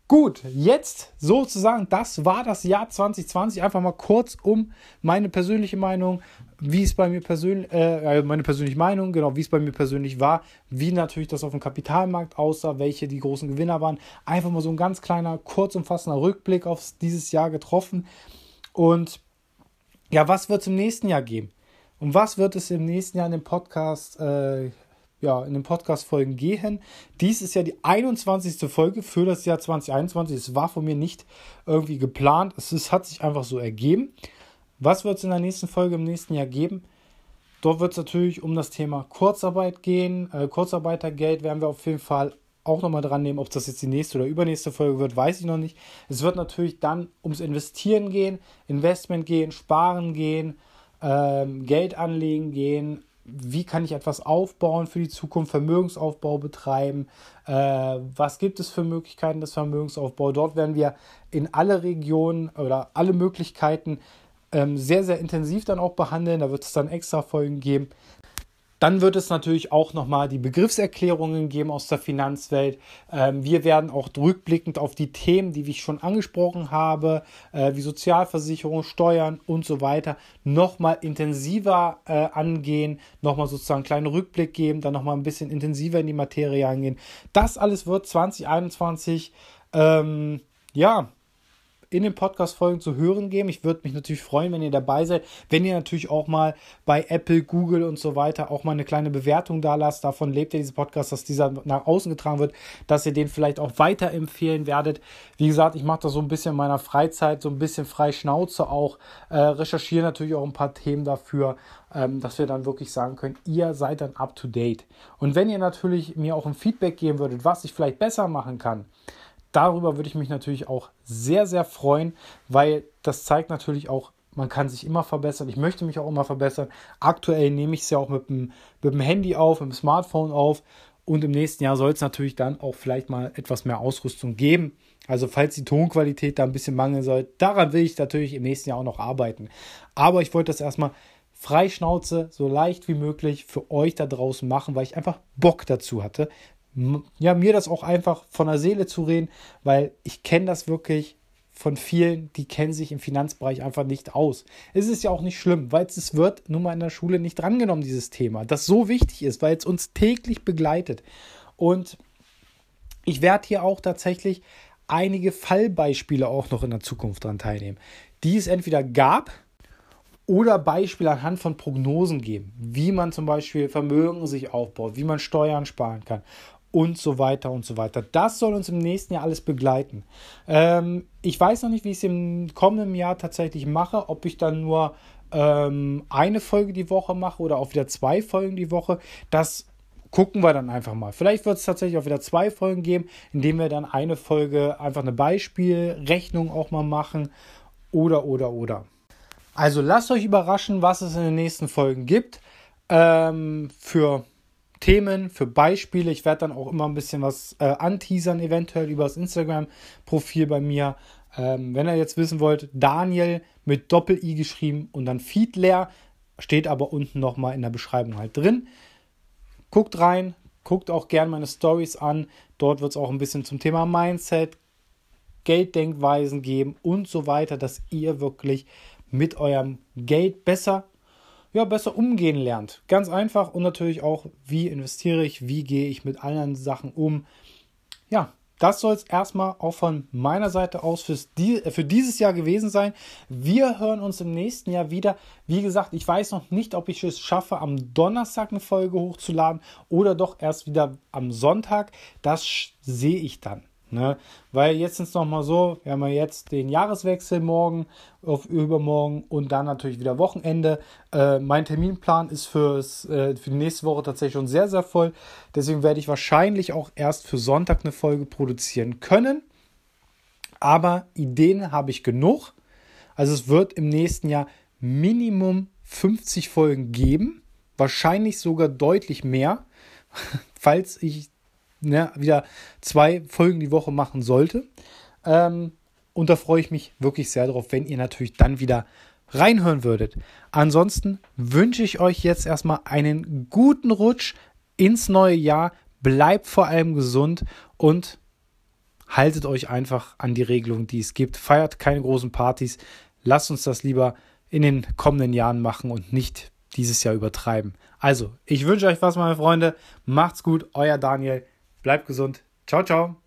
Gut, jetzt sozusagen, das war das Jahr 2020. Einfach mal kurz um meine persönliche Meinung, wie es bei mir persönlich, äh, meine persönliche Meinung, genau, wie es bei mir persönlich war, wie natürlich das auf dem Kapitalmarkt aussah, welche die großen Gewinner waren. Einfach mal so ein ganz kleiner, kurz umfassender Rückblick auf dieses Jahr getroffen. Und ja, was wird es im nächsten Jahr geben? Und was wird es im nächsten Jahr in dem Podcast äh, ja, in den Podcast-Folgen gehen. Dies ist ja die 21. Folge für das Jahr 2021. Es war von mir nicht irgendwie geplant. Es ist, hat sich einfach so ergeben. Was wird es in der nächsten Folge im nächsten Jahr geben? Dort wird es natürlich um das Thema Kurzarbeit gehen. Äh, Kurzarbeitergeld werden wir auf jeden Fall auch nochmal dran nehmen. Ob das jetzt die nächste oder übernächste Folge wird, weiß ich noch nicht. Es wird natürlich dann ums Investieren gehen, Investment gehen, Sparen gehen, ähm, Geld anlegen gehen, wie kann ich etwas aufbauen für die Zukunft, Vermögensaufbau betreiben, äh, was gibt es für Möglichkeiten des Vermögensaufbaus. Dort werden wir in alle Regionen oder alle Möglichkeiten ähm, sehr, sehr intensiv dann auch behandeln. Da wird es dann extra Folgen geben. Dann wird es natürlich auch nochmal die Begriffserklärungen geben aus der Finanzwelt. Ähm, wir werden auch rückblickend auf die Themen, die ich schon angesprochen habe, äh, wie Sozialversicherung, Steuern und so weiter, nochmal intensiver äh, angehen, nochmal sozusagen einen kleinen Rückblick geben, dann nochmal ein bisschen intensiver in die Materie eingehen. Das alles wird 2021, ähm, ja, in den Podcast-Folgen zu hören geben. Ich würde mich natürlich freuen, wenn ihr dabei seid. Wenn ihr natürlich auch mal bei Apple, Google und so weiter auch mal eine kleine Bewertung da lasst. Davon lebt ja dieser Podcast, dass dieser nach außen getragen wird, dass ihr den vielleicht auch weiterempfehlen werdet. Wie gesagt, ich mache das so ein bisschen in meiner Freizeit, so ein bisschen frei Schnauze auch. Äh, recherchiere natürlich auch ein paar Themen dafür ähm, dass wir dann wirklich sagen können, ihr seid dann up to date. Und wenn ihr natürlich mir auch ein Feedback geben würdet, was ich vielleicht besser machen kann, darüber würde ich mich natürlich auch sehr, sehr freuen, weil das zeigt natürlich auch, man kann sich immer verbessern. Ich möchte mich auch immer verbessern. Aktuell nehme ich es ja auch mit dem, mit dem Handy auf, mit dem Smartphone auf. Und im nächsten Jahr soll es natürlich dann auch vielleicht mal etwas mehr Ausrüstung geben. Also falls die Tonqualität da ein bisschen mangeln soll, daran will ich natürlich im nächsten Jahr auch noch arbeiten. Aber ich wollte das erstmal Freischnauze, so leicht wie möglich für euch da draußen machen, weil ich einfach Bock dazu hatte. Ja, mir das auch einfach von der Seele zu reden, weil ich kenne das wirklich von vielen, die kennen sich im Finanzbereich einfach nicht aus. Es ist ja auch nicht schlimm, weil es wird nun mal in der Schule nicht drangenommen, dieses Thema, das so wichtig ist, weil es uns täglich begleitet. Und ich werde hier auch tatsächlich einige Fallbeispiele auch noch in der Zukunft dran teilnehmen, die es entweder gab, oder Beispiele anhand von Prognosen geben, wie man zum Beispiel Vermögen sich aufbaut, wie man Steuern sparen kann und so weiter und so weiter. Das soll uns im nächsten Jahr alles begleiten. Ähm, ich weiß noch nicht, wie ich es im kommenden Jahr tatsächlich mache, ob ich dann nur ähm, eine Folge die Woche mache oder auch wieder zwei Folgen die Woche. Das gucken wir dann einfach mal. Vielleicht wird es tatsächlich auch wieder zwei Folgen geben, indem wir dann eine Folge einfach eine Beispielrechnung auch mal machen. Oder, oder, oder. Also lasst euch überraschen, was es in den nächsten Folgen gibt. Ähm, für Themen, für Beispiele. Ich werde dann auch immer ein bisschen was äh, anteasern, eventuell über das Instagram-Profil bei mir. Ähm, wenn ihr jetzt wissen wollt, Daniel mit Doppel-I geschrieben und dann Fiedler, steht aber unten nochmal in der Beschreibung halt drin. Guckt rein, guckt auch gerne meine Stories an. Dort wird es auch ein bisschen zum Thema Mindset, Gelddenkweisen geben und so weiter, dass ihr wirklich mit eurem Geld besser, ja, besser umgehen lernt. Ganz einfach und natürlich auch, wie investiere ich, wie gehe ich mit anderen Sachen um. Ja, das soll es erstmal auch von meiner Seite aus fürs, äh, für dieses Jahr gewesen sein. Wir hören uns im nächsten Jahr wieder. Wie gesagt, ich weiß noch nicht, ob ich es schaffe, am Donnerstag eine Folge hochzuladen oder doch erst wieder am Sonntag. Das sehe ich dann. Ne? Weil jetzt ist es nochmal so, wir haben ja jetzt den Jahreswechsel morgen auf übermorgen und dann natürlich wieder Wochenende. Äh, mein Terminplan ist fürs, äh, für die nächste Woche tatsächlich schon sehr, sehr voll. Deswegen werde ich wahrscheinlich auch erst für Sonntag eine Folge produzieren können. Aber Ideen habe ich genug. Also es wird im nächsten Jahr Minimum 50 Folgen geben. Wahrscheinlich sogar deutlich mehr, (laughs) falls ich ne, wieder zwei Folgen die Woche machen sollte. Ähm, und da freue ich mich wirklich sehr drauf, wenn ihr natürlich dann wieder reinhören würdet. Ansonsten wünsche ich euch jetzt erstmal einen guten Rutsch ins neue Jahr. Bleibt vor allem gesund und haltet euch einfach an die Regelungen, die es gibt. Feiert keine großen Partys. Lasst uns das lieber in den kommenden Jahren machen und nicht dieses Jahr übertreiben. Also, ich wünsche euch was, meine Freunde. Macht's gut, euer Daniel. Bleibt gesund. Ciao, ciao.